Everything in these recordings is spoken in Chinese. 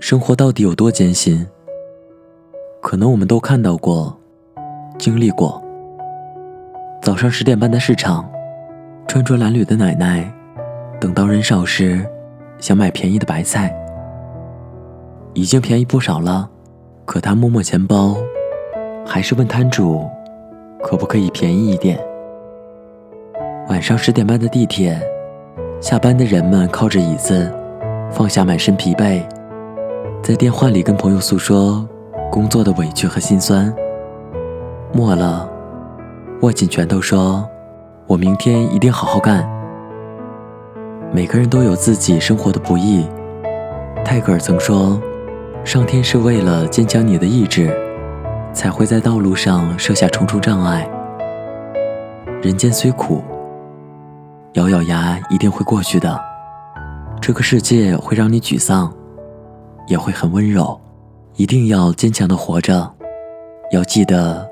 生活到底有多艰辛？可能我们都看到过，经历过。早上十点半的市场，穿着褴褛的奶奶，等到人少时，想买便宜的白菜。已经便宜不少了，可她摸摸钱包，还是问摊主，可不可以便宜一点？晚上十点半的地铁，下班的人们靠着椅子，放下满身疲惫，在电话里跟朋友诉说工作的委屈和心酸。末了，握紧拳头说：“我明天一定好好干。”每个人都有自己生活的不易。泰戈尔曾说：“上天是为了坚强你的意志，才会在道路上设下重重障碍。人间虽苦。”咬咬牙，一定会过去的。这个世界会让你沮丧，也会很温柔。一定要坚强的活着，要记得，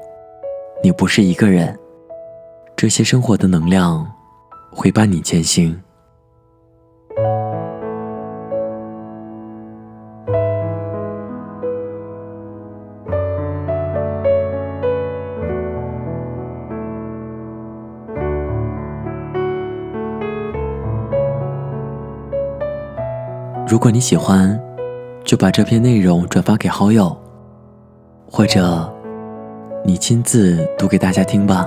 你不是一个人。这些生活的能量，会伴你前行。如果你喜欢，就把这篇内容转发给好友，或者你亲自读给大家听吧。